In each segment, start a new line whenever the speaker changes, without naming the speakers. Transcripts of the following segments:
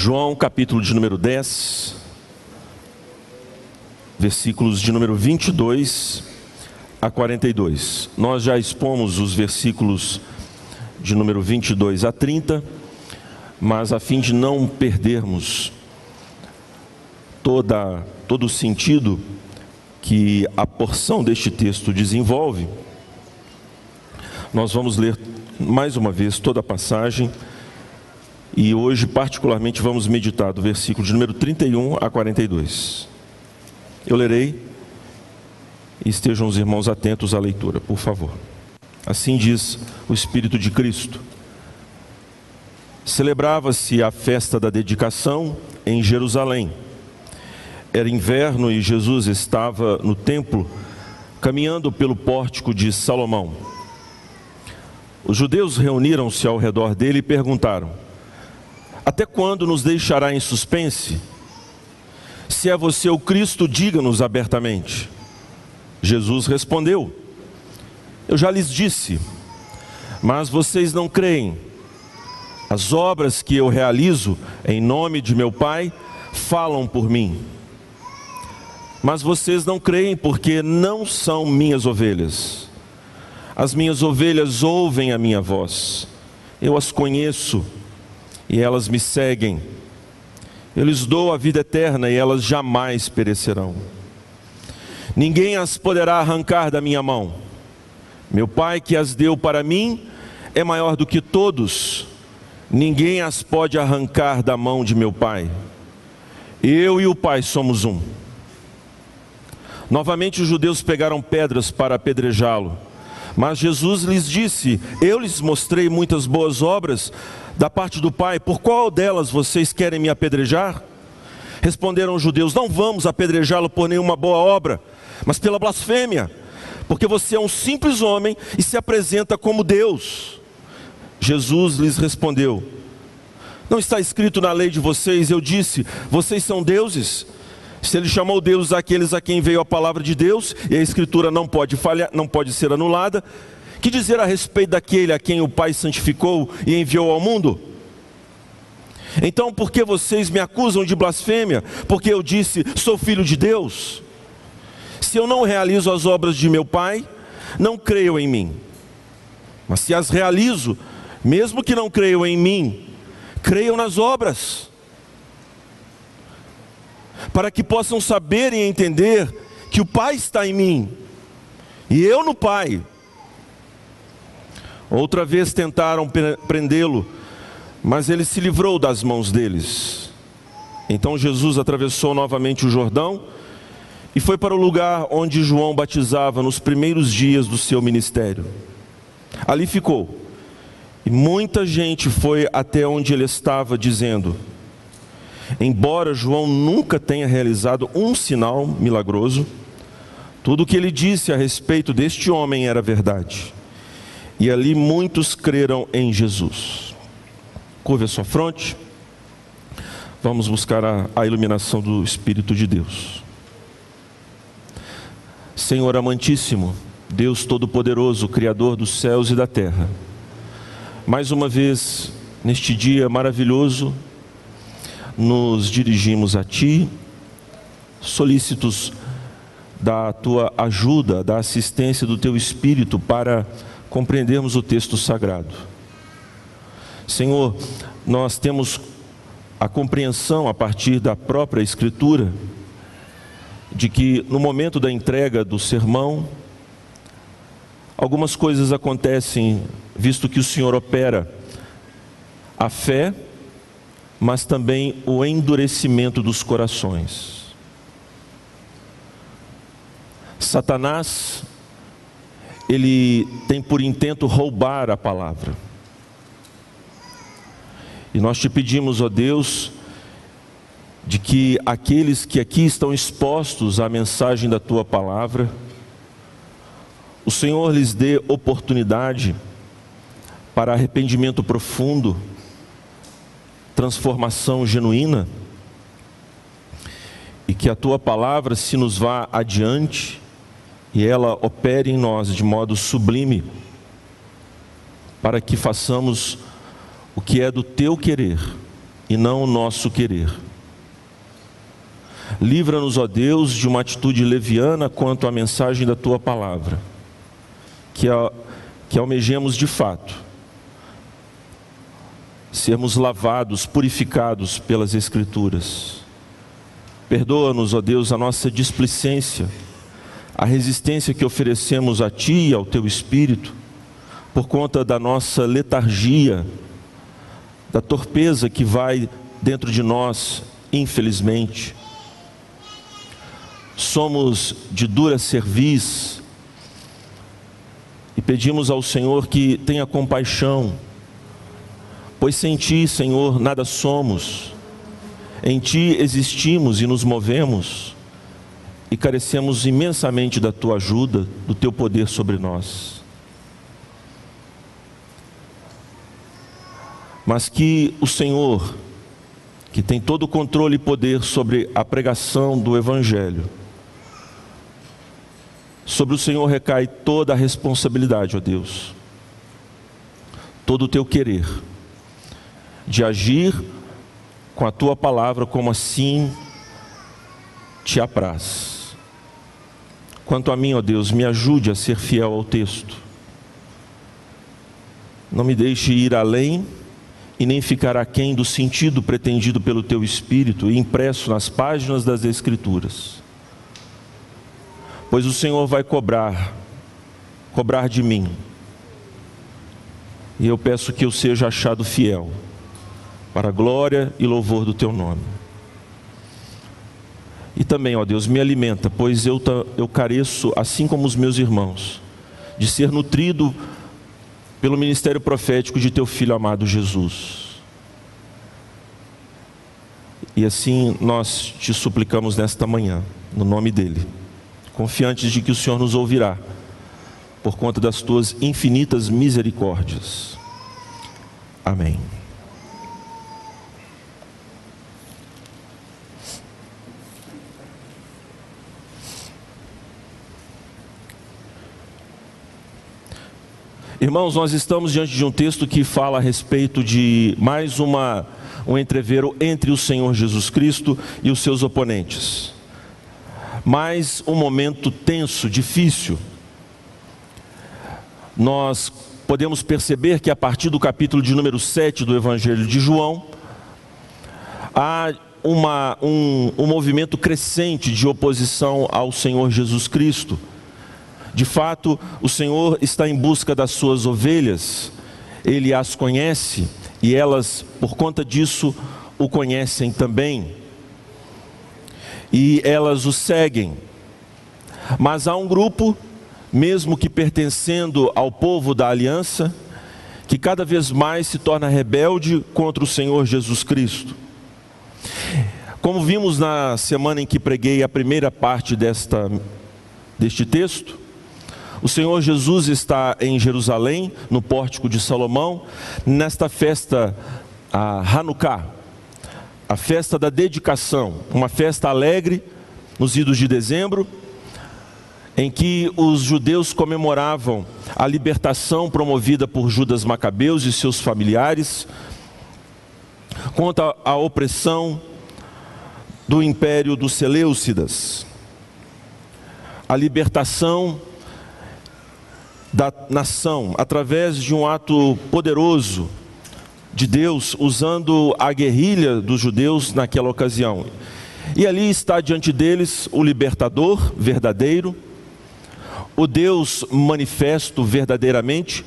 João, capítulo de número 10, versículos de número 22 a 42. Nós já expomos os versículos de número 22 a 30, mas a fim de não perdermos toda, todo o sentido que a porção deste texto desenvolve, nós vamos ler mais uma vez toda a passagem e hoje, particularmente, vamos meditar do versículo de número 31 a 42. Eu lerei estejam os irmãos atentos à leitura, por favor. Assim diz o Espírito de Cristo. Celebrava-se a festa da dedicação em Jerusalém. Era inverno e Jesus estava no templo, caminhando pelo pórtico de Salomão. Os judeus reuniram-se ao redor dele e perguntaram: Até quando nos deixará em suspense? Se é você o Cristo, diga-nos abertamente. Jesus respondeu: Eu já lhes disse, mas vocês não creem. As obras que eu realizo em nome de meu Pai falam por mim. Mas vocês não creem porque não são minhas ovelhas. As minhas ovelhas ouvem a minha voz. Eu as conheço e elas me seguem. Eu lhes dou a vida eterna e elas jamais perecerão ninguém as poderá arrancar da minha mão. Meu Pai que as deu para mim é maior do que todos, ninguém as pode arrancar da mão de meu Pai. Eu e o Pai somos um. Novamente os judeus pegaram pedras para apedrejá-lo. Mas Jesus lhes disse: Eu lhes mostrei muitas boas obras da parte do Pai, por qual delas vocês querem me apedrejar? Responderam os judeus: Não vamos apedrejá-lo por nenhuma boa obra, mas pela blasfêmia, porque você é um simples homem e se apresenta como Deus. Jesus lhes respondeu: Não está escrito na lei de vocês, eu disse, vocês são deuses. Se ele chamou Deus aqueles a quem veio a palavra de Deus, e a escritura não pode falhar, não pode ser anulada, que dizer a respeito daquele a quem o Pai santificou e enviou ao mundo? Então, por que vocês me acusam de blasfêmia? Porque eu disse, sou filho de Deus? Se eu não realizo as obras de meu Pai, não creio em mim. Mas se as realizo, mesmo que não creiam em mim, creiam nas obras. Para que possam saber e entender que o Pai está em mim e eu no Pai. Outra vez tentaram prendê-lo, mas ele se livrou das mãos deles. Então Jesus atravessou novamente o Jordão e foi para o lugar onde João batizava nos primeiros dias do seu ministério. Ali ficou. E muita gente foi até onde ele estava, dizendo: Embora João nunca tenha realizado um sinal milagroso, tudo o que ele disse a respeito deste homem era verdade. E ali muitos creram em Jesus. Curva a sua fronte. Vamos buscar a, a iluminação do Espírito de Deus. Senhor amantíssimo, Deus Todo-Poderoso, Criador dos céus e da terra, mais uma vez, neste dia maravilhoso, nos dirigimos a Ti, solícitos da Tua ajuda, da assistência do Teu Espírito para compreendermos o texto sagrado. Senhor, nós temos a compreensão a partir da própria Escritura de que no momento da entrega do sermão, algumas coisas acontecem, visto que o Senhor opera a fé, mas também o endurecimento dos corações. Satanás, ele tem por intento roubar a palavra. E nós te pedimos, ó Deus, de que aqueles que aqui estão expostos à mensagem da tua palavra, o Senhor lhes dê oportunidade para arrependimento profundo, transformação genuína, e que a tua palavra se nos vá adiante e ela opere em nós de modo sublime, para que façamos o que é do teu querer e não o nosso querer. Livra-nos, ó Deus, de uma atitude leviana quanto à mensagem da tua palavra, que, a, que almejemos de fato, sermos lavados, purificados pelas Escrituras. Perdoa-nos, ó Deus, a nossa displicência, a resistência que oferecemos a Ti e ao Teu Espírito, por conta da nossa letargia, da torpeza que vai dentro de nós, infelizmente. Somos de dura cerviz e pedimos ao Senhor que tenha compaixão, pois sem Ti, Senhor, nada somos, em Ti existimos e nos movemos e carecemos imensamente da Tua ajuda, do Teu poder sobre nós. mas que o Senhor, que tem todo o controle e poder sobre a pregação do Evangelho, sobre o Senhor recai toda a responsabilidade, ó Deus, todo o teu querer, de agir com a tua palavra como assim te apraz. Quanto a mim, ó Deus, me ajude a ser fiel ao texto. Não me deixe ir além e nem ficar aquém do sentido pretendido pelo teu Espírito e impresso nas páginas das Escrituras. Pois o Senhor vai cobrar, cobrar de mim. E eu peço que eu seja achado fiel, para a glória e louvor do teu nome. E também, ó Deus, me alimenta, pois eu, eu careço, assim como os meus irmãos, de ser nutrido pelo ministério profético de teu filho amado Jesus. E assim nós te suplicamos nesta manhã, no nome dele, confiantes de que o Senhor nos ouvirá, por conta das tuas infinitas misericórdias. Amém. Irmãos, nós estamos diante de um texto que fala a respeito de mais uma, um entreveiro entre o Senhor Jesus Cristo e os seus oponentes. Mais um momento tenso, difícil. Nós podemos perceber que a partir do capítulo de número 7 do Evangelho de João, há uma, um, um movimento crescente de oposição ao Senhor Jesus Cristo de fato, o Senhor está em busca das suas ovelhas, ele as conhece e elas, por conta disso, o conhecem também. E elas o seguem. Mas há um grupo, mesmo que pertencendo ao povo da aliança, que cada vez mais se torna rebelde contra o Senhor Jesus Cristo. Como vimos na semana em que preguei a primeira parte desta, deste texto, o Senhor Jesus está em Jerusalém, no pórtico de Salomão, nesta festa, a Hanukkah, a festa da dedicação, uma festa alegre nos idos de dezembro, em que os judeus comemoravam a libertação promovida por Judas Macabeus e seus familiares contra a opressão do império dos Seleucidas. A libertação da nação através de um ato poderoso de Deus, usando a guerrilha dos judeus naquela ocasião. E ali está diante deles o libertador verdadeiro, o Deus manifesto verdadeiramente,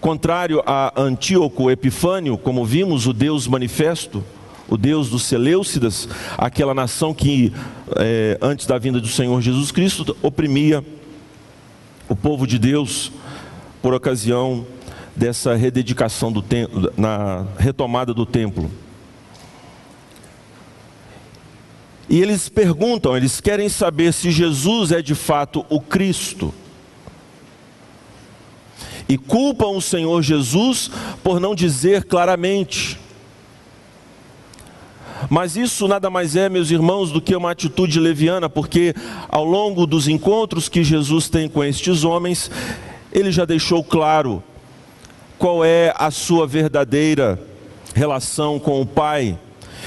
contrário a Antíoco Epifânio, como vimos, o Deus manifesto, o Deus dos Seleucidas, aquela nação que, é, antes da vinda do Senhor Jesus Cristo, oprimia o povo de Deus por ocasião dessa rededicação do templo, na retomada do templo. E eles perguntam, eles querem saber se Jesus é de fato o Cristo. E culpam o Senhor Jesus por não dizer claramente. Mas isso nada mais é, meus irmãos, do que uma atitude leviana, porque ao longo dos encontros que Jesus tem com estes homens, ele já deixou claro qual é a sua verdadeira relação com o Pai.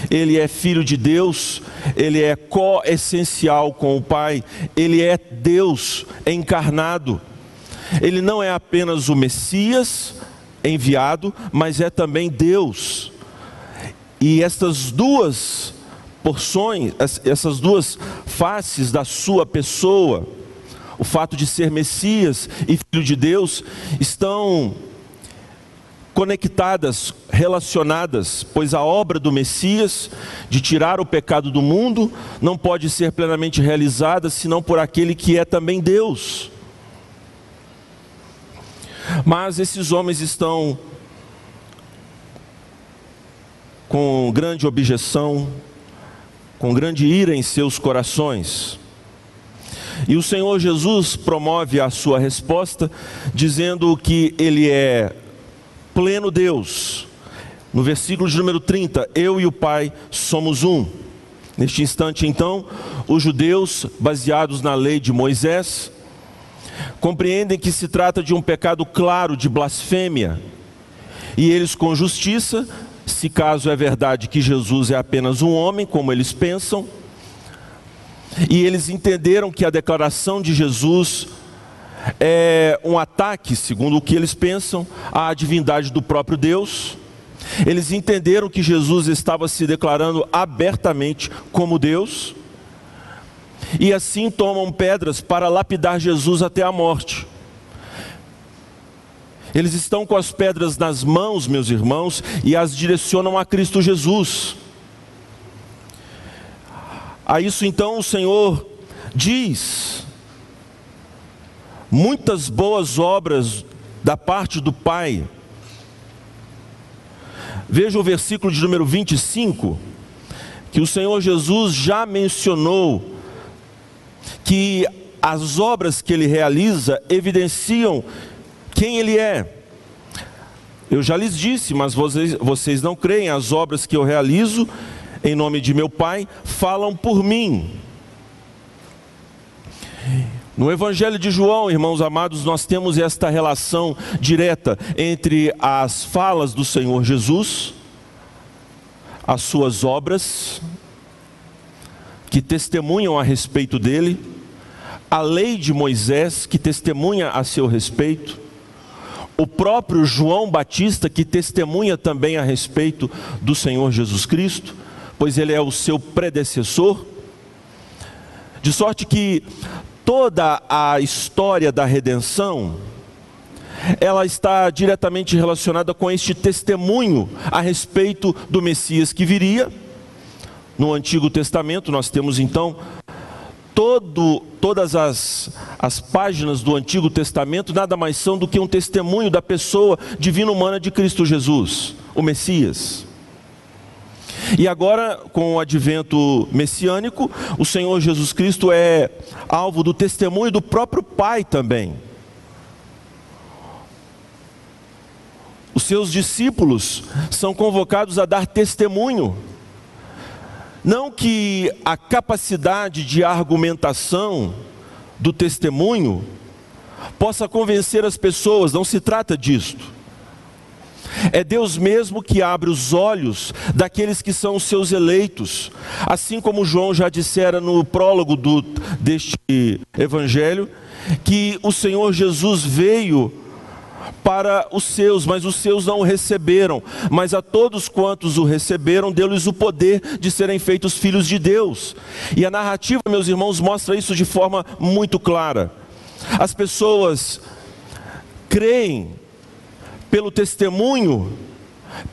Ele é filho de Deus, ele é coessencial com o Pai, ele é Deus encarnado. Ele não é apenas o Messias enviado, mas é também Deus. E estas duas porções, essas duas faces da sua pessoa, o fato de ser Messias e filho de Deus, estão conectadas, relacionadas, pois a obra do Messias de tirar o pecado do mundo não pode ser plenamente realizada senão por aquele que é também Deus. Mas esses homens estão com grande objeção, com grande ira em seus corações. E o Senhor Jesus promove a sua resposta, dizendo que Ele é pleno Deus. No versículo de número 30, eu e o Pai somos um. Neste instante, então, os judeus, baseados na lei de Moisés, compreendem que se trata de um pecado claro de blasfêmia, e eles, com justiça, se caso é verdade que Jesus é apenas um homem, como eles pensam, e eles entenderam que a declaração de Jesus é um ataque, segundo o que eles pensam, à divindade do próprio Deus. Eles entenderam que Jesus estava se declarando abertamente como Deus, e assim tomam pedras para lapidar Jesus até a morte. Eles estão com as pedras nas mãos, meus irmãos, e as direcionam a Cristo Jesus. A isso então o Senhor diz: muitas boas obras da parte do Pai. Veja o versículo de número 25, que o Senhor Jesus já mencionou que as obras que ele realiza evidenciam quem ele é. Eu já lhes disse, mas vocês, vocês não creem, as obras que eu realizo em nome de meu Pai falam por mim. No Evangelho de João, irmãos amados, nós temos esta relação direta entre as falas do Senhor Jesus, as suas obras, que testemunham a respeito dele, a lei de Moisés, que testemunha a seu respeito, o próprio João Batista, que testemunha também a respeito do Senhor Jesus Cristo, pois ele é o seu predecessor, de sorte que toda a história da redenção, ela está diretamente relacionada com este testemunho a respeito do Messias que viria. No Antigo Testamento, nós temos então todo, todas as, as páginas do Antigo Testamento, nada mais são do que um testemunho da pessoa divina humana de Cristo Jesus, o Messias. E agora, com o advento messiânico, o Senhor Jesus Cristo é alvo do testemunho do próprio Pai também. Os seus discípulos são convocados a dar testemunho. Não que a capacidade de argumentação do testemunho possa convencer as pessoas, não se trata disto é Deus mesmo que abre os olhos daqueles que são os seus eleitos. Assim como João já dissera no prólogo do, deste evangelho, que o Senhor Jesus veio para os seus, mas os seus não o receberam. Mas a todos quantos o receberam, deu-lhes o poder de serem feitos filhos de Deus. E a narrativa, meus irmãos, mostra isso de forma muito clara. As pessoas creem pelo testemunho,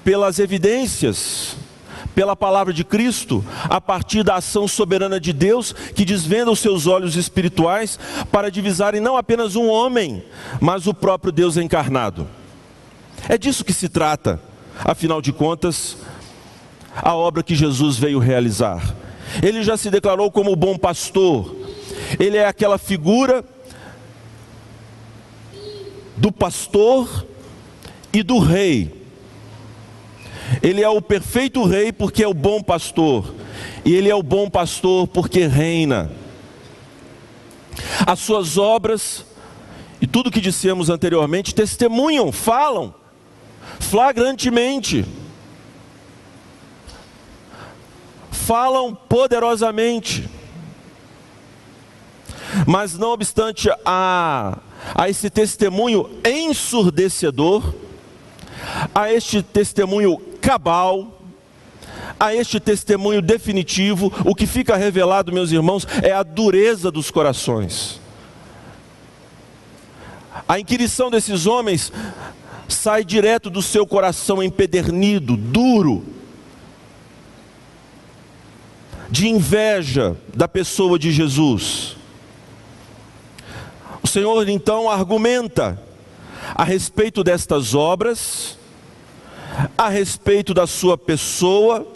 pelas evidências, pela palavra de Cristo, a partir da ação soberana de Deus que desvenda os seus olhos espirituais para divisarem não apenas um homem, mas o próprio Deus encarnado. É disso que se trata, afinal de contas, a obra que Jesus veio realizar. Ele já se declarou como bom pastor, ele é aquela figura do pastor e do rei. Ele é o perfeito rei porque é o bom pastor, e ele é o bom pastor porque reina. As suas obras e tudo que dissemos anteriormente testemunham, falam flagrantemente falam poderosamente. Mas não obstante a, a esse testemunho ensurdecedor, a este testemunho cabal, a este testemunho definitivo, o que fica revelado, meus irmãos, é a dureza dos corações. A inquirição desses homens sai direto do seu coração empedernido, duro, de inveja da pessoa de Jesus. O Senhor então argumenta a respeito destas obras, a respeito da sua pessoa,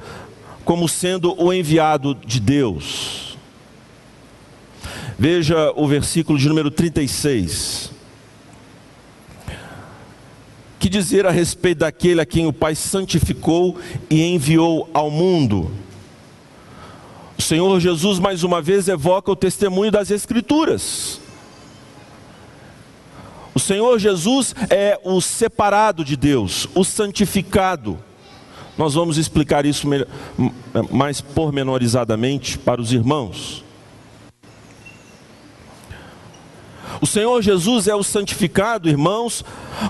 como sendo o enviado de Deus. Veja o versículo de número 36. Que dizer a respeito daquele a quem o Pai santificou e enviou ao mundo? O Senhor Jesus mais uma vez evoca o testemunho das Escrituras. O Senhor Jesus é o separado de Deus, o santificado. Nós vamos explicar isso mais pormenorizadamente para os irmãos. O Senhor Jesus é o santificado, irmãos,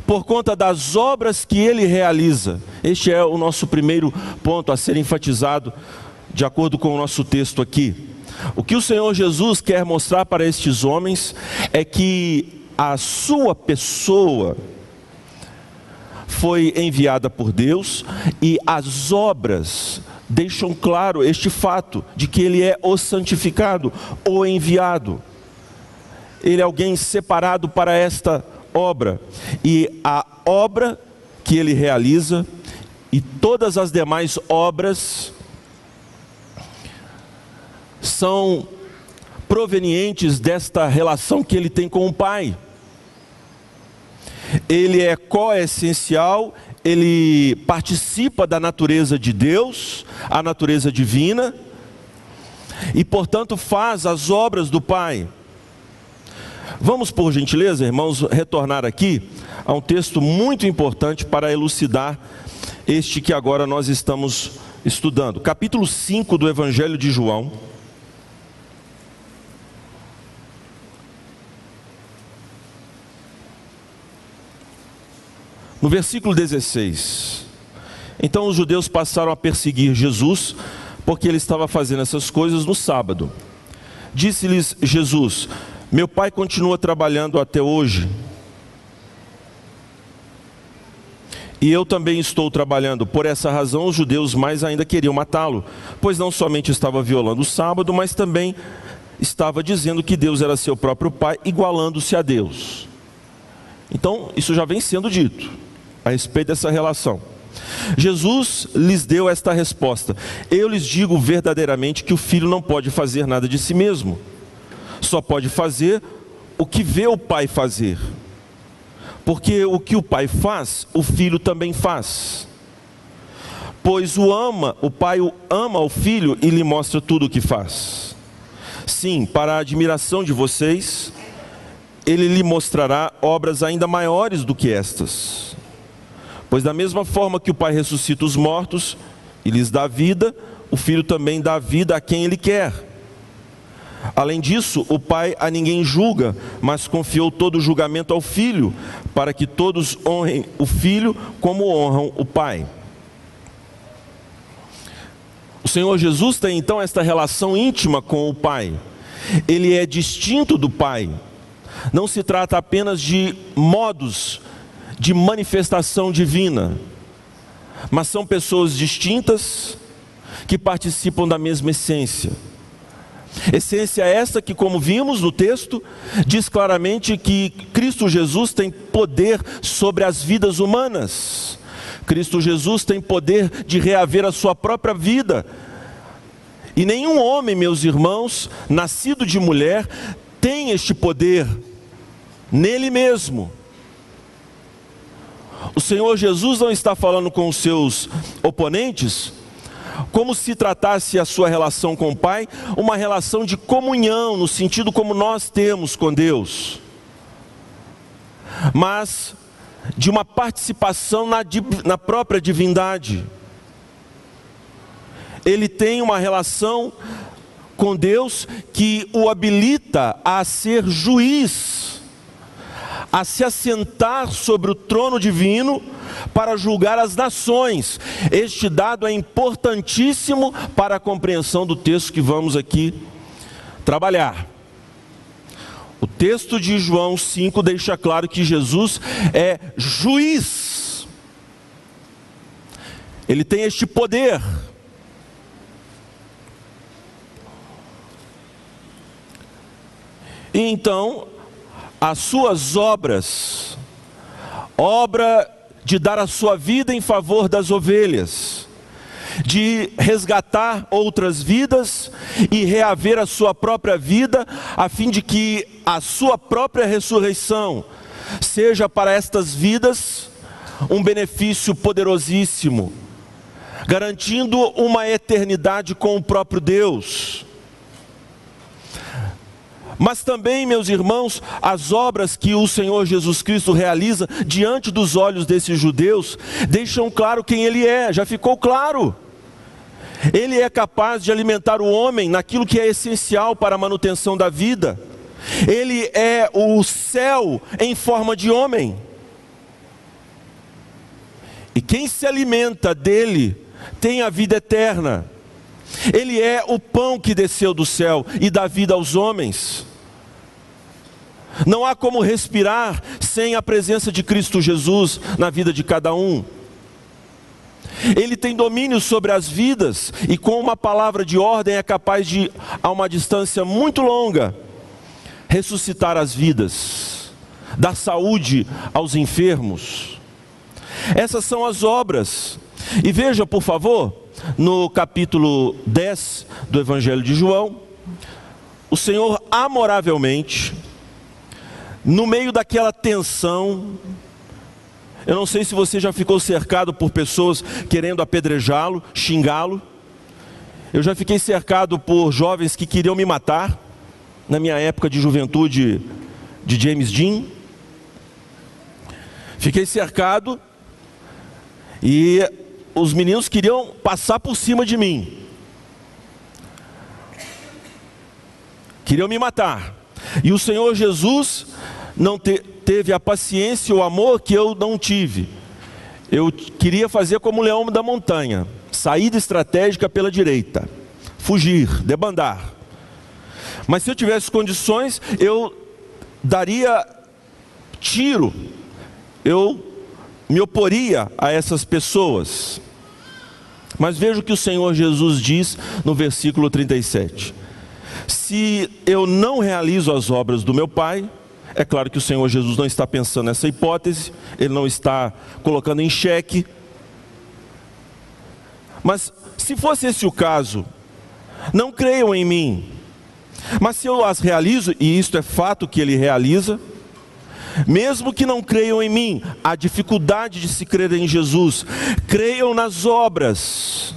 por conta das obras que ele realiza. Este é o nosso primeiro ponto a ser enfatizado, de acordo com o nosso texto aqui. O que o Senhor Jesus quer mostrar para estes homens é que a sua pessoa foi enviada por Deus e as obras deixam claro este fato de que ele é o santificado, o enviado. Ele é alguém separado para esta obra. E a obra que ele realiza e todas as demais obras são provenientes desta relação que ele tem com o Pai. Ele é coessencial, ele participa da natureza de Deus, a natureza divina, e portanto faz as obras do Pai. Vamos, por gentileza, irmãos, retornar aqui a um texto muito importante para elucidar este que agora nós estamos estudando. Capítulo 5 do Evangelho de João. No versículo 16: Então os judeus passaram a perseguir Jesus, porque ele estava fazendo essas coisas no sábado. Disse-lhes Jesus: Meu pai continua trabalhando até hoje. E eu também estou trabalhando. Por essa razão, os judeus mais ainda queriam matá-lo, pois não somente estava violando o sábado, mas também estava dizendo que Deus era seu próprio pai, igualando-se a Deus. Então, isso já vem sendo dito a respeito dessa relação. Jesus lhes deu esta resposta: Eu lhes digo verdadeiramente que o filho não pode fazer nada de si mesmo, só pode fazer o que vê o pai fazer. Porque o que o pai faz, o filho também faz. Pois o ama, o pai o ama o filho e lhe mostra tudo o que faz. Sim, para a admiração de vocês, ele lhe mostrará obras ainda maiores do que estas Pois da mesma forma que o Pai ressuscita os mortos e lhes dá vida, o Filho também dá vida a quem ele quer. Além disso, o Pai a ninguém julga, mas confiou todo o julgamento ao Filho, para que todos honrem o Filho como honram o Pai. O Senhor Jesus tem então esta relação íntima com o Pai. Ele é distinto do Pai. Não se trata apenas de modos de manifestação divina, mas são pessoas distintas que participam da mesma essência. Essência essa que, como vimos no texto, diz claramente que Cristo Jesus tem poder sobre as vidas humanas. Cristo Jesus tem poder de reaver a sua própria vida. E nenhum homem, meus irmãos, nascido de mulher, tem este poder nele mesmo. O Senhor Jesus não está falando com os seus oponentes? Como se tratasse a sua relação com o Pai, uma relação de comunhão, no sentido como nós temos com Deus, mas de uma participação na, na própria divindade. ele tem uma relação com Deus que o habilita a ser juiz, a se assentar sobre o trono divino para julgar as nações. Este dado é importantíssimo para a compreensão do texto que vamos aqui trabalhar. O texto de João 5 deixa claro que Jesus é juiz. Ele tem este poder. E então, as suas obras, obra de dar a sua vida em favor das ovelhas, de resgatar outras vidas e reaver a sua própria vida, a fim de que a sua própria ressurreição seja para estas vidas um benefício poderosíssimo, garantindo uma eternidade com o próprio Deus. Mas também, meus irmãos, as obras que o Senhor Jesus Cristo realiza diante dos olhos desses judeus deixam claro quem Ele é, já ficou claro. Ele é capaz de alimentar o homem naquilo que é essencial para a manutenção da vida. Ele é o céu em forma de homem. E quem se alimenta dele tem a vida eterna. Ele é o pão que desceu do céu e dá vida aos homens. Não há como respirar sem a presença de Cristo Jesus na vida de cada um. Ele tem domínio sobre as vidas e, com uma palavra de ordem, é capaz de, a uma distância muito longa, ressuscitar as vidas, dar saúde aos enfermos. Essas são as obras. E veja, por favor, no capítulo 10 do Evangelho de João, o Senhor amoravelmente no meio daquela tensão, eu não sei se você já ficou cercado por pessoas querendo apedrejá-lo, xingá-lo. Eu já fiquei cercado por jovens que queriam me matar, na minha época de juventude de James Dean. Fiquei cercado e os meninos queriam passar por cima de mim. Queriam me matar. E o Senhor Jesus não te, teve a paciência e o amor que eu não tive. Eu queria fazer como o leão da montanha, saída estratégica pela direita, fugir, debandar. Mas se eu tivesse condições, eu daria tiro, eu me oporia a essas pessoas. Mas veja o que o Senhor Jesus diz no versículo 37 se eu não realizo as obras do meu Pai, é claro que o Senhor Jesus não está pensando nessa hipótese, ele não está colocando em xeque. Mas se fosse esse o caso, não creiam em mim. Mas se eu as realizo, e isto é fato que ele realiza, mesmo que não creiam em mim, a dificuldade de se crer em Jesus, creiam nas obras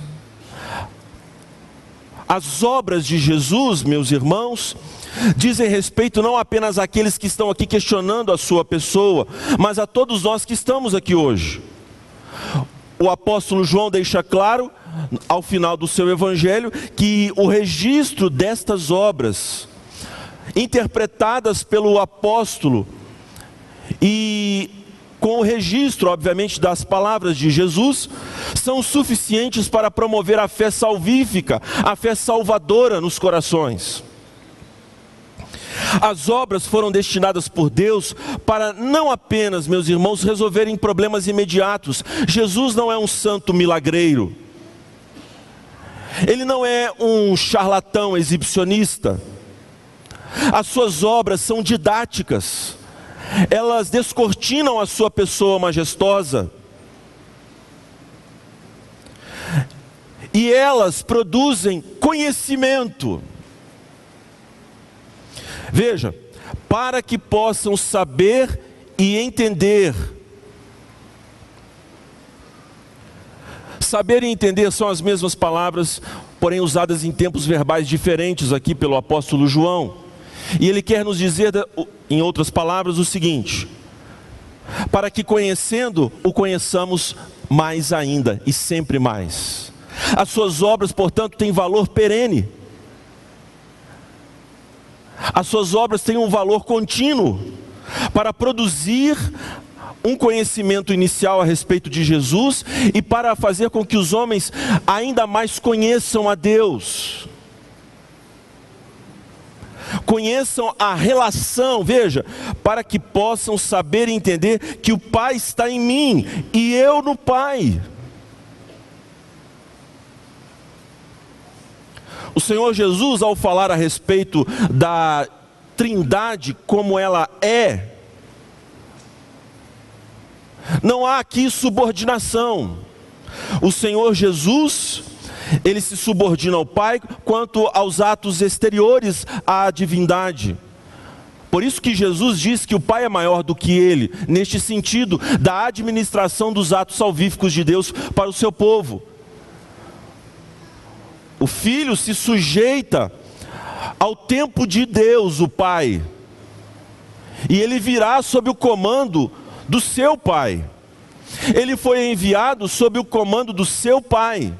as obras de Jesus, meus irmãos, dizem respeito não apenas àqueles que estão aqui questionando a sua pessoa, mas a todos nós que estamos aqui hoje. O apóstolo João deixa claro, ao final do seu evangelho, que o registro destas obras, interpretadas pelo apóstolo, e com o registro, obviamente, das palavras de Jesus, são suficientes para promover a fé salvífica, a fé salvadora nos corações. As obras foram destinadas por Deus para não apenas, meus irmãos, resolverem problemas imediatos. Jesus não é um santo milagreiro. Ele não é um charlatão exibicionista. As suas obras são didáticas elas descortinam a sua pessoa majestosa. E elas produzem conhecimento. Veja, para que possam saber e entender. Saber e entender são as mesmas palavras, porém usadas em tempos verbais diferentes aqui pelo apóstolo João. E ele quer nos dizer, em outras palavras, o seguinte: para que conhecendo, o conheçamos mais ainda e sempre mais. As suas obras, portanto, têm valor perene. As suas obras têm um valor contínuo para produzir um conhecimento inicial a respeito de Jesus e para fazer com que os homens ainda mais conheçam a Deus. Conheçam a relação, veja, para que possam saber e entender que o Pai está em mim e eu no Pai. O Senhor Jesus, ao falar a respeito da Trindade como ela é, não há aqui subordinação. O Senhor Jesus, ele se subordina ao Pai quanto aos atos exteriores à divindade. Por isso que Jesus diz que o Pai é maior do que ele, neste sentido, da administração dos atos salvíficos de Deus para o seu povo. O filho se sujeita ao tempo de Deus, o Pai, e ele virá sob o comando do seu Pai. Ele foi enviado sob o comando do seu Pai.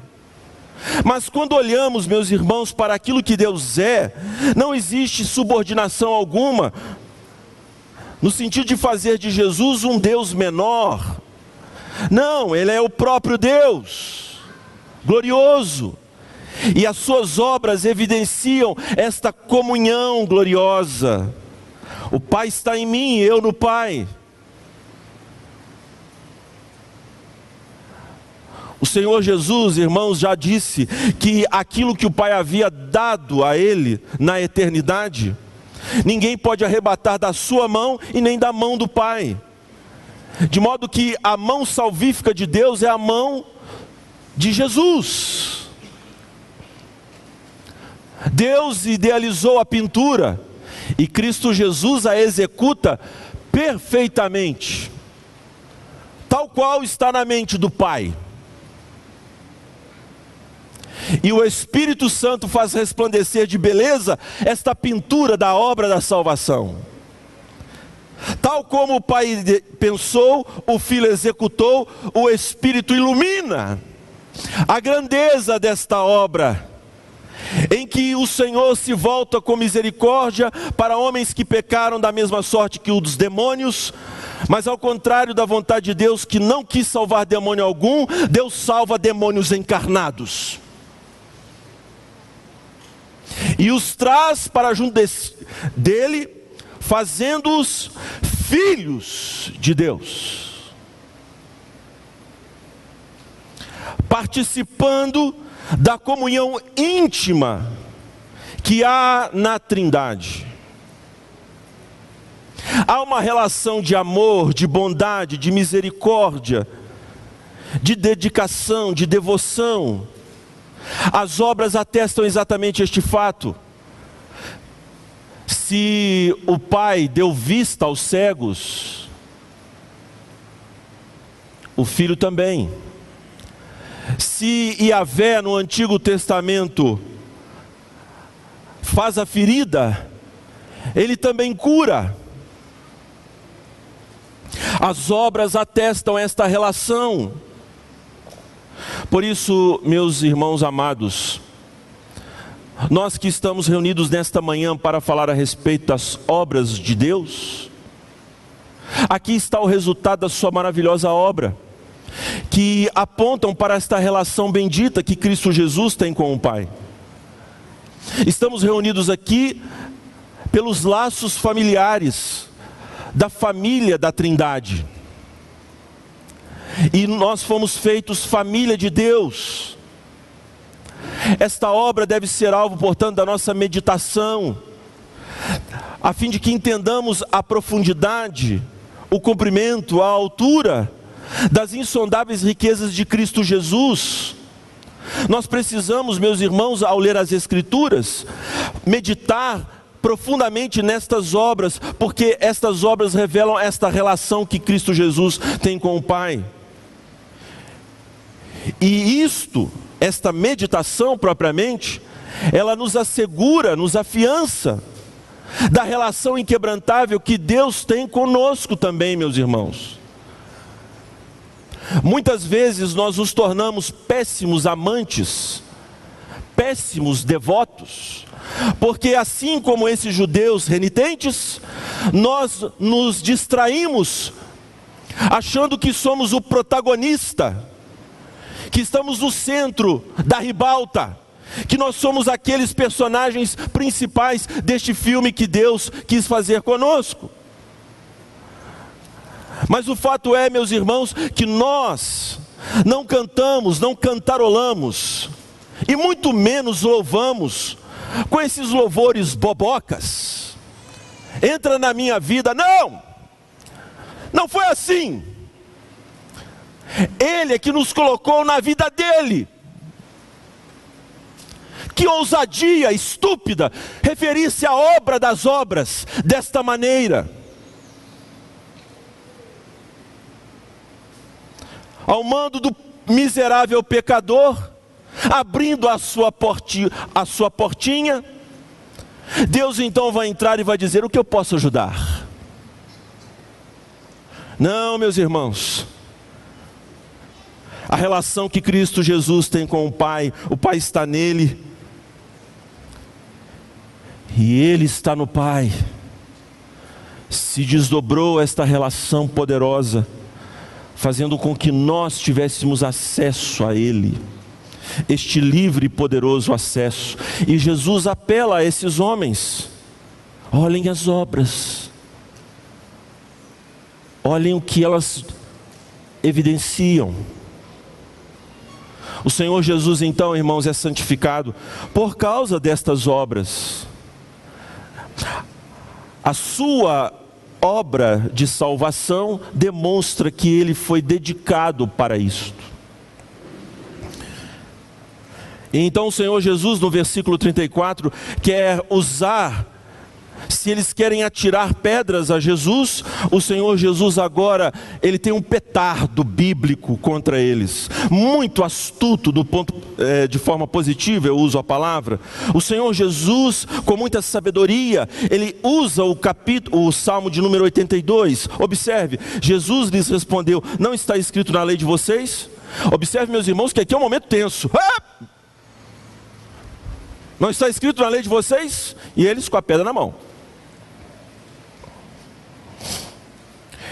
Mas quando olhamos, meus irmãos, para aquilo que Deus é, não existe subordinação alguma, no sentido de fazer de Jesus um Deus menor. Não, Ele é o próprio Deus, glorioso, e as suas obras evidenciam esta comunhão gloriosa. O Pai está em mim, eu no Pai. O Senhor Jesus, irmãos, já disse que aquilo que o Pai havia dado a ele na eternidade, ninguém pode arrebatar da sua mão e nem da mão do Pai. De modo que a mão salvífica de Deus é a mão de Jesus. Deus idealizou a pintura e Cristo Jesus a executa perfeitamente, tal qual está na mente do Pai. E o Espírito Santo faz resplandecer de beleza esta pintura da obra da salvação. Tal como o Pai pensou, o Filho executou, o Espírito ilumina a grandeza desta obra em que o Senhor se volta com misericórdia para homens que pecaram da mesma sorte que os demônios, mas ao contrário da vontade de Deus, que não quis salvar demônio algum, Deus salva demônios encarnados. E os traz para junto dele, fazendo-os filhos de Deus. Participando da comunhão íntima que há na Trindade. Há uma relação de amor, de bondade, de misericórdia, de dedicação, de devoção. As obras atestam exatamente este fato. Se o Pai deu vista aos cegos, o Filho também. Se Iavé no Antigo Testamento faz a ferida, ele também cura. As obras atestam esta relação. Por isso, meus irmãos amados, nós que estamos reunidos nesta manhã para falar a respeito das obras de Deus, aqui está o resultado da Sua maravilhosa obra que apontam para esta relação bendita que Cristo Jesus tem com o Pai. Estamos reunidos aqui pelos laços familiares da família da Trindade. E nós fomos feitos família de Deus. Esta obra deve ser alvo, portanto, da nossa meditação, a fim de que entendamos a profundidade, o comprimento, a altura das insondáveis riquezas de Cristo Jesus. Nós precisamos, meus irmãos, ao ler as Escrituras, meditar profundamente nestas obras, porque estas obras revelam esta relação que Cristo Jesus tem com o Pai. E isto, esta meditação propriamente, ela nos assegura, nos afiança da relação inquebrantável que Deus tem conosco também, meus irmãos. Muitas vezes nós nos tornamos péssimos amantes, péssimos devotos, porque assim como esses judeus renitentes, nós nos distraímos achando que somos o protagonista, que estamos no centro da ribalta, que nós somos aqueles personagens principais deste filme que Deus quis fazer conosco. Mas o fato é, meus irmãos, que nós não cantamos, não cantarolamos, e muito menos louvamos com esses louvores bobocas. Entra na minha vida, não! Não foi assim. Ele é que nos colocou na vida dele. Que ousadia estúpida referir-se à obra das obras desta maneira. Ao mando do miserável pecador, abrindo a sua, portinha, a sua portinha, Deus então vai entrar e vai dizer: O que eu posso ajudar? Não, meus irmãos. A relação que Cristo Jesus tem com o Pai, o Pai está nele, e ele está no Pai. Se desdobrou esta relação poderosa, fazendo com que nós tivéssemos acesso a Ele, este livre e poderoso acesso. E Jesus apela a esses homens: olhem as obras, Olhem o que elas evidenciam. O Senhor Jesus, então, irmãos, é santificado por causa destas obras. A sua obra de salvação demonstra que ele foi dedicado para isto. Então o Senhor Jesus, no versículo 34, quer usar se eles querem atirar pedras a Jesus, o Senhor Jesus agora, ele tem um petardo bíblico contra eles, muito astuto do ponto é, de forma positiva, eu uso a palavra. O Senhor Jesus, com muita sabedoria, ele usa o capítulo, o Salmo de número 82. Observe, Jesus lhes respondeu: Não está escrito na lei de vocês? Observe, meus irmãos, que aqui é um momento tenso. Ah! Não está escrito na lei de vocês? E eles com a pedra na mão.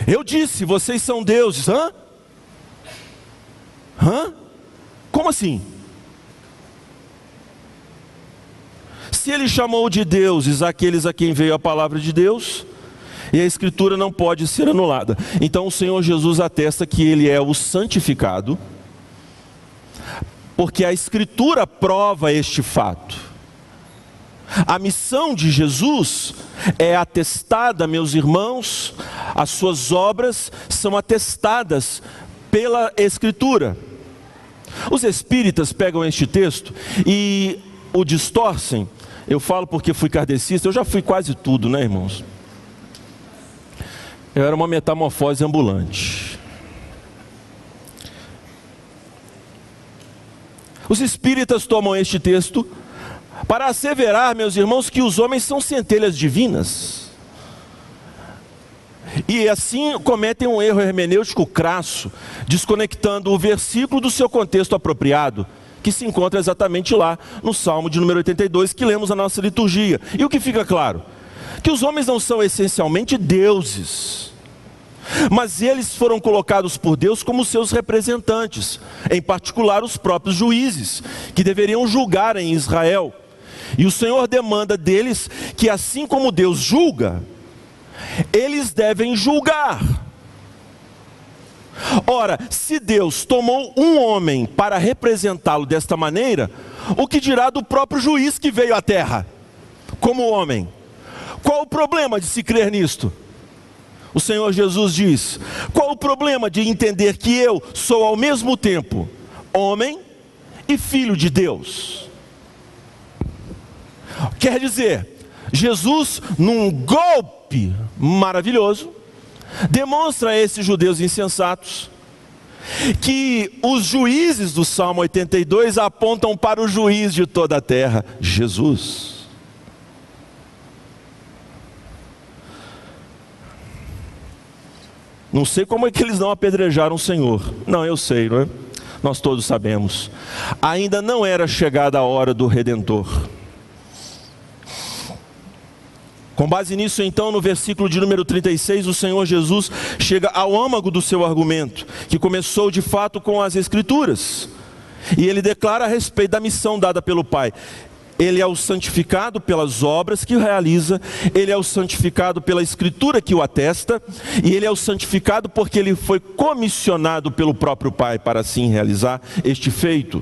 Eu disse, vocês são deuses. Hã? Hã? Como assim? Se ele chamou de deuses aqueles a quem veio a palavra de Deus, e a escritura não pode ser anulada. Então o Senhor Jesus atesta que ele é o santificado, porque a escritura prova este fato. A missão de Jesus é atestada, meus irmãos, as suas obras são atestadas pela Escritura. Os espíritas pegam este texto e o distorcem. Eu falo porque fui kardecista, eu já fui quase tudo, né, irmãos? Eu era uma metamorfose ambulante. Os espíritas tomam este texto para asseverar, meus irmãos, que os homens são centelhas divinas. E assim cometem um erro hermenêutico crasso, desconectando o versículo do seu contexto apropriado, que se encontra exatamente lá no Salmo de número 82, que lemos na nossa liturgia. E o que fica claro? Que os homens não são essencialmente deuses, mas eles foram colocados por Deus como seus representantes, em particular os próprios juízes, que deveriam julgar em Israel. E o Senhor demanda deles que, assim como Deus julga, eles devem julgar. Ora, se Deus tomou um homem para representá-lo desta maneira, o que dirá do próprio juiz que veio à terra, como homem? Qual o problema de se crer nisto? O Senhor Jesus diz: qual o problema de entender que eu sou ao mesmo tempo homem e filho de Deus? Quer dizer, Jesus, num golpe maravilhoso, demonstra a esses judeus insensatos que os juízes do Salmo 82 apontam para o juiz de toda a terra, Jesus. Não sei como é que eles não apedrejaram o Senhor. Não, eu sei, não é? Nós todos sabemos. Ainda não era chegada a hora do redentor. Com base nisso, então, no versículo de número 36, o Senhor Jesus chega ao âmago do seu argumento, que começou de fato com as Escrituras. E ele declara a respeito da missão dada pelo Pai. Ele é o santificado pelas obras que realiza, ele é o santificado pela escritura que o atesta, e ele é o santificado porque ele foi comissionado pelo próprio Pai para assim realizar este feito.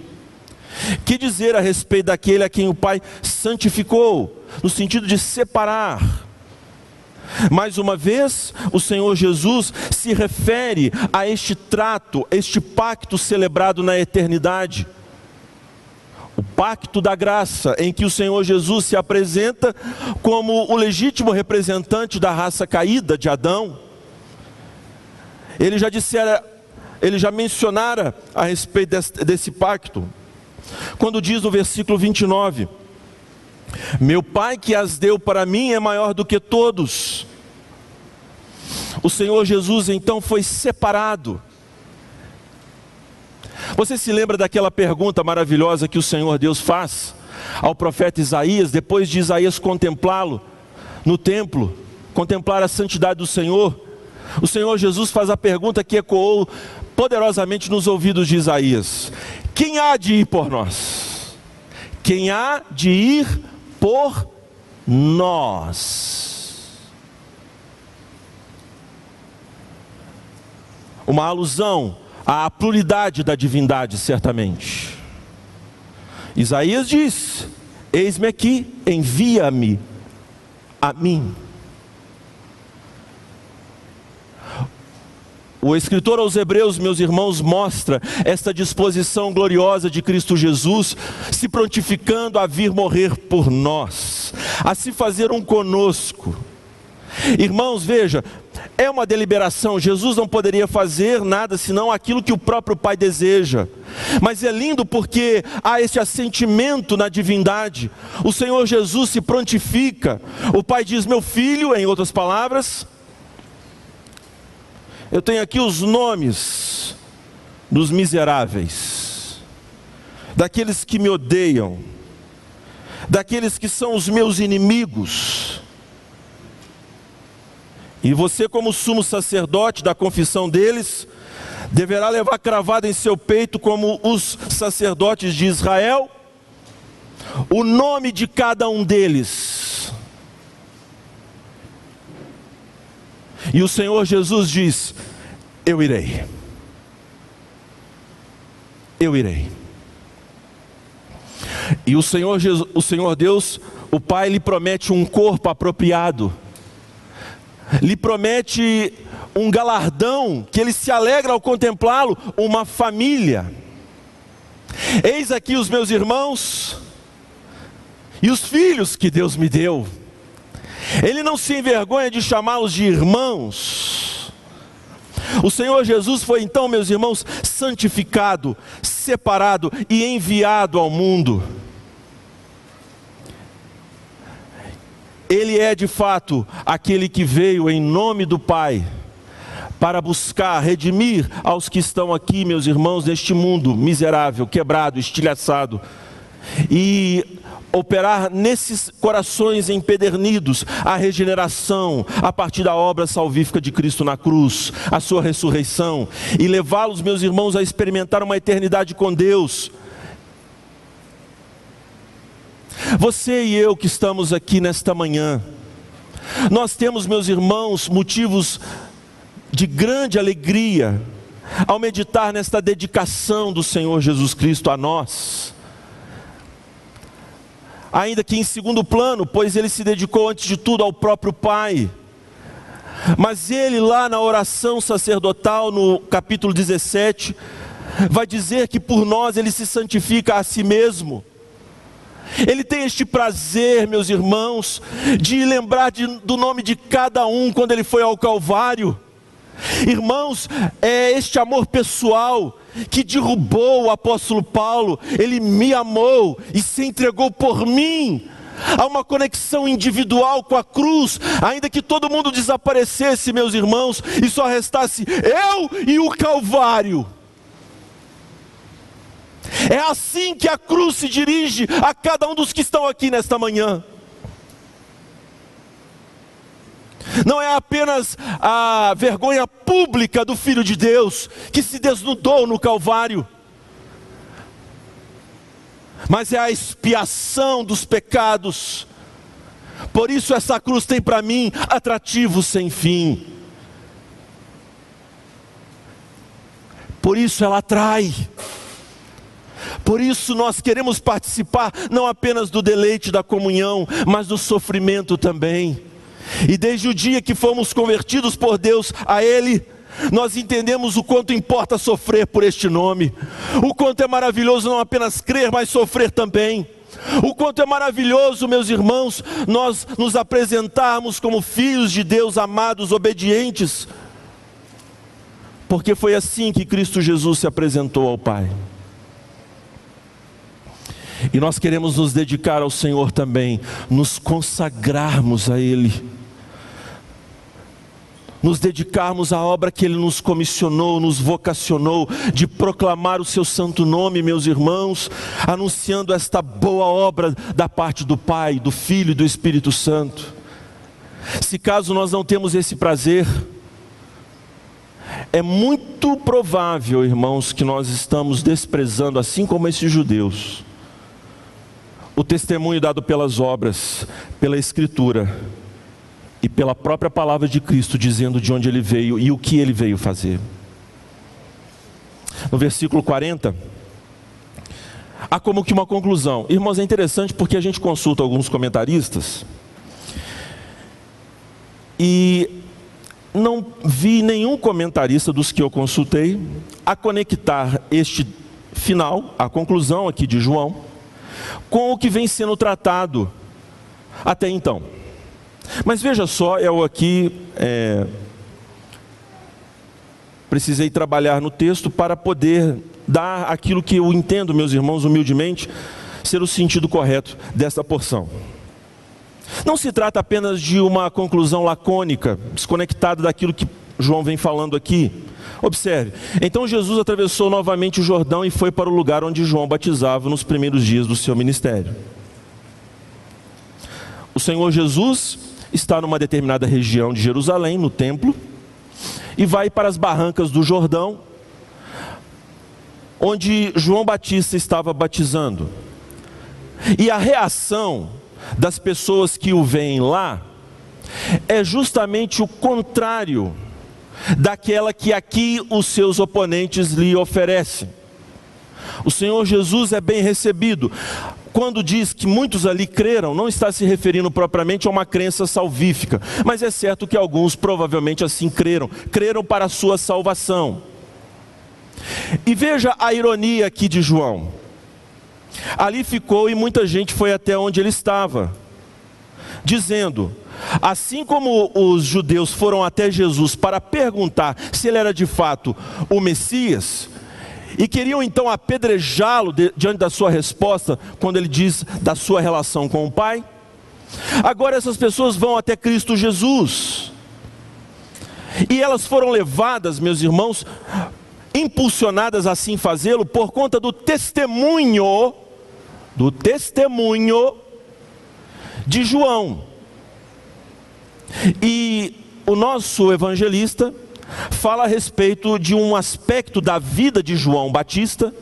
Que dizer a respeito daquele a quem o Pai santificou, no sentido de separar? Mais uma vez, o Senhor Jesus se refere a este trato, este pacto celebrado na eternidade o pacto da graça, em que o Senhor Jesus se apresenta como o legítimo representante da raça caída de Adão. Ele já dissera, ele já mencionara a respeito desse, desse pacto, quando diz no versículo 29: Meu Pai que as deu para mim é maior do que todos. O Senhor Jesus então foi separado você se lembra daquela pergunta maravilhosa que o Senhor Deus faz ao profeta Isaías, depois de Isaías contemplá-lo no templo, contemplar a santidade do Senhor? O Senhor Jesus faz a pergunta que ecoou poderosamente nos ouvidos de Isaías: Quem há de ir por nós? Quem há de ir por nós? Uma alusão à pluralidade da divindade, certamente. Isaías diz: Eis-me aqui, envia-me a mim. O escritor aos Hebreus, meus irmãos, mostra esta disposição gloriosa de Cristo Jesus, se prontificando a vir morrer por nós, a se fazer um conosco. Irmãos, veja, é uma deliberação. Jesus não poderia fazer nada senão aquilo que o próprio Pai deseja. Mas é lindo porque há esse assentimento na divindade. O Senhor Jesus se prontifica. O Pai diz: Meu filho, em outras palavras, eu tenho aqui os nomes dos miseráveis, daqueles que me odeiam, daqueles que são os meus inimigos e você, como sumo sacerdote da confissão deles, deverá levar cravado em seu peito, como os sacerdotes de Israel, o nome de cada um deles. E o Senhor Jesus diz: Eu irei. Eu irei. E o Senhor, Jesus, o Senhor Deus, o Pai, lhe promete um corpo apropriado lhe promete um galardão que ele se alegra ao contemplá-lo, uma família. Eis aqui os meus irmãos e os filhos que Deus me deu. Ele não se envergonha de chamá-los de irmãos. O Senhor Jesus foi então, meus irmãos, santificado, separado e enviado ao mundo. Ele é de fato aquele que veio em nome do Pai para buscar redimir aos que estão aqui, meus irmãos, neste mundo miserável, quebrado, estilhaçado, e operar nesses corações empedernidos a regeneração a partir da obra salvífica de Cristo na cruz, a sua ressurreição, e levá-los, meus irmãos, a experimentar uma eternidade com Deus Você e eu que estamos aqui nesta manhã, nós temos, meus irmãos, motivos de grande alegria ao meditar nesta dedicação do Senhor Jesus Cristo a nós. Ainda que em segundo plano, pois ele se dedicou antes de tudo ao próprio Pai. Mas ele, lá na oração sacerdotal, no capítulo 17, vai dizer que por nós ele se santifica a si mesmo ele tem este prazer, meus irmãos, de lembrar de, do nome de cada um quando ele foi ao Calvário. Irmãos, é este amor pessoal que derrubou o apóstolo Paulo, ele me amou e se entregou por mim, Há uma conexão individual com a cruz, ainda que todo mundo desaparecesse, meus irmãos, e só restasse eu e o Calvário. É assim que a cruz se dirige a cada um dos que estão aqui nesta manhã. Não é apenas a vergonha pública do Filho de Deus que se desnudou no Calvário, mas é a expiação dos pecados. Por isso, essa cruz tem para mim atrativo sem fim. Por isso, ela atrai. Por isso nós queremos participar não apenas do deleite da comunhão, mas do sofrimento também. E desde o dia que fomos convertidos por Deus a Ele, nós entendemos o quanto importa sofrer por este nome, o quanto é maravilhoso não apenas crer, mas sofrer também. O quanto é maravilhoso, meus irmãos, nós nos apresentarmos como filhos de Deus amados, obedientes, porque foi assim que Cristo Jesus se apresentou ao Pai. E nós queremos nos dedicar ao Senhor também, nos consagrarmos a Ele, nos dedicarmos à obra que Ele nos comissionou, nos vocacionou, de proclamar o Seu santo nome, meus irmãos, anunciando esta boa obra da parte do Pai, do Filho e do Espírito Santo. Se caso nós não temos esse prazer, é muito provável, irmãos, que nós estamos desprezando, assim como esses judeus, o testemunho dado pelas obras, pela Escritura e pela própria palavra de Cristo, dizendo de onde ele veio e o que ele veio fazer. No versículo 40, há como que uma conclusão. Irmãos, é interessante porque a gente consulta alguns comentaristas e não vi nenhum comentarista dos que eu consultei a conectar este final, a conclusão aqui de João, com o que vem sendo tratado até então. Mas veja só, eu aqui é, precisei trabalhar no texto para poder dar aquilo que eu entendo, meus irmãos, humildemente, ser o sentido correto desta porção. Não se trata apenas de uma conclusão lacônica, desconectada daquilo que João vem falando aqui. Observe. Então Jesus atravessou novamente o Jordão e foi para o lugar onde João batizava nos primeiros dias do seu ministério. O Senhor Jesus está numa determinada região de Jerusalém, no templo, e vai para as barrancas do Jordão, onde João Batista estava batizando. E a reação das pessoas que o veem lá é justamente o contrário daquela que aqui os seus oponentes lhe oferecem. O Senhor Jesus é bem recebido. Quando diz que muitos ali creram, não está se referindo propriamente a uma crença salvífica, mas é certo que alguns provavelmente assim creram, creram para a sua salvação. E veja a ironia aqui de João. Ali ficou e muita gente foi até onde ele estava, dizendo: Assim como os judeus foram até Jesus para perguntar se ele era de fato o Messias, e queriam então apedrejá-lo diante da sua resposta, quando ele diz da sua relação com o Pai, agora essas pessoas vão até Cristo Jesus, e elas foram levadas, meus irmãos, impulsionadas a assim fazê-lo por conta do testemunho, do testemunho de João. E o nosso evangelista fala a respeito de um aspecto da vida de João Batista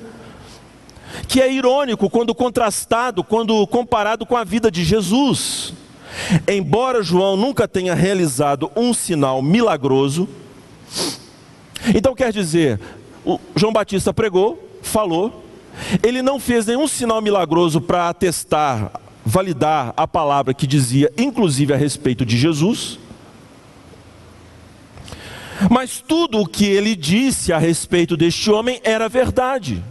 que é irônico quando contrastado, quando comparado com a vida de Jesus. Embora João nunca tenha realizado um sinal milagroso, então quer dizer, João Batista pregou, falou, ele não fez nenhum sinal milagroso para atestar validar a palavra que dizia, inclusive a respeito de Jesus. Mas tudo o que ele disse a respeito deste homem era verdade.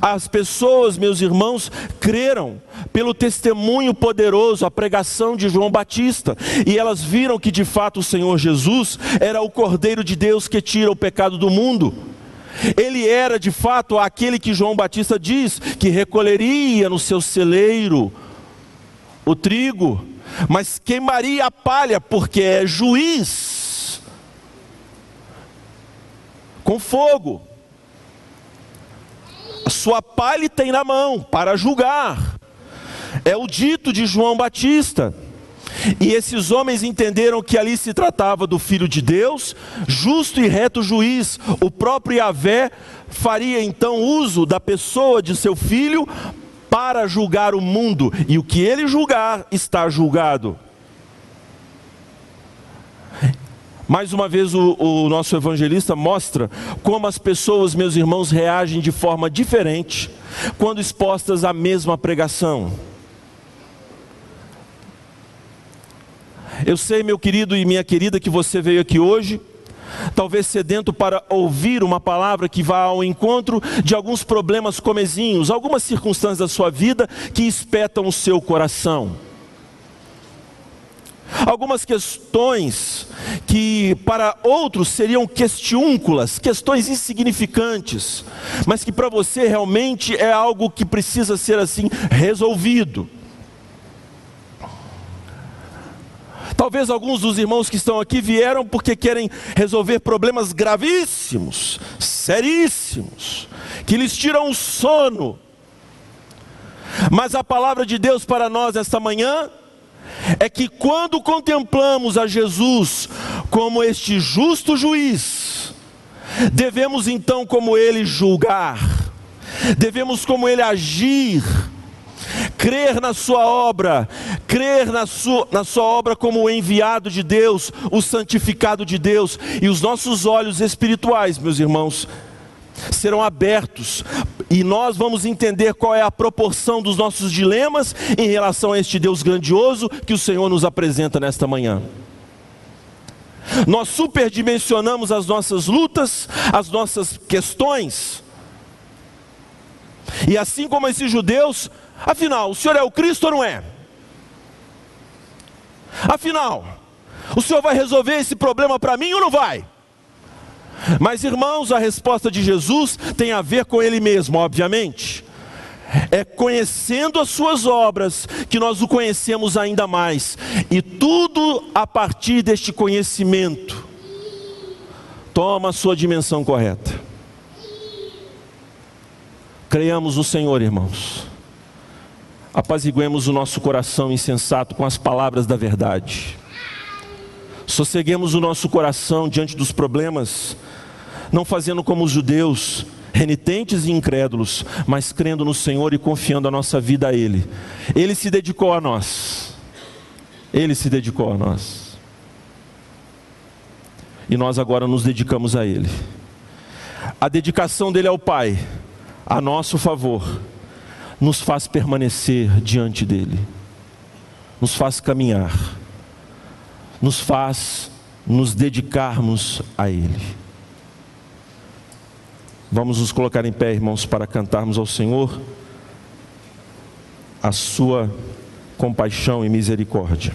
As pessoas, meus irmãos, creram pelo testemunho poderoso, a pregação de João Batista, e elas viram que de fato o Senhor Jesus era o Cordeiro de Deus que tira o pecado do mundo. Ele era de fato aquele que João Batista diz que recolheria no seu celeiro o trigo, mas queimaria a palha, porque é juiz com fogo. A sua palha tem na mão para julgar. É o dito de João Batista. E esses homens entenderam que ali se tratava do Filho de Deus, justo e reto juiz. O próprio Yahvé faria então uso da pessoa de seu filho para julgar o mundo, e o que ele julgar está julgado. Mais uma vez, o, o, nosso evangelista mostra como as pessoas, meus irmãos, reagem de forma diferente quando expostas à mesma pregação. Eu sei, meu querido e minha querida, que você veio aqui hoje, talvez sedento para ouvir uma palavra que vá ao encontro de alguns problemas comezinhos, algumas circunstâncias da sua vida que espetam o seu coração. Algumas questões que para outros seriam questiúnculas, questões insignificantes, mas que para você realmente é algo que precisa ser assim resolvido. Talvez alguns dos irmãos que estão aqui vieram porque querem resolver problemas gravíssimos, seríssimos, que lhes tiram o sono. Mas a palavra de Deus para nós esta manhã é que quando contemplamos a Jesus como este justo juiz, devemos então, como ele, julgar, devemos, como ele, agir crer na sua obra, crer na sua, na sua obra como o enviado de Deus, o santificado de Deus, e os nossos olhos espirituais, meus irmãos, serão abertos. E nós vamos entender qual é a proporção dos nossos dilemas em relação a este Deus grandioso que o Senhor nos apresenta nesta manhã. Nós superdimensionamos as nossas lutas, as nossas questões, e assim como esses judeus, Afinal, o Senhor é o Cristo ou não é? Afinal, o Senhor vai resolver esse problema para mim ou não vai? Mas irmãos, a resposta de Jesus tem a ver com Ele mesmo, obviamente. É conhecendo as Suas obras que nós o conhecemos ainda mais, e tudo a partir deste conhecimento toma a sua dimensão correta. Creiamos no Senhor, irmãos apaziguemos o nosso coração insensato com as palavras da verdade. Sosseguemos o nosso coração diante dos problemas, não fazendo como os judeus, renitentes e incrédulos, mas crendo no Senhor e confiando a nossa vida a Ele. Ele se dedicou a nós. Ele se dedicou a nós. E nós agora nos dedicamos a Ele. A dedicação dele ao Pai, a nosso favor nos faz permanecer diante dEle, nos faz caminhar, nos faz nos dedicarmos a Ele. Vamos nos colocar em pé, irmãos, para cantarmos ao Senhor a Sua compaixão e misericórdia.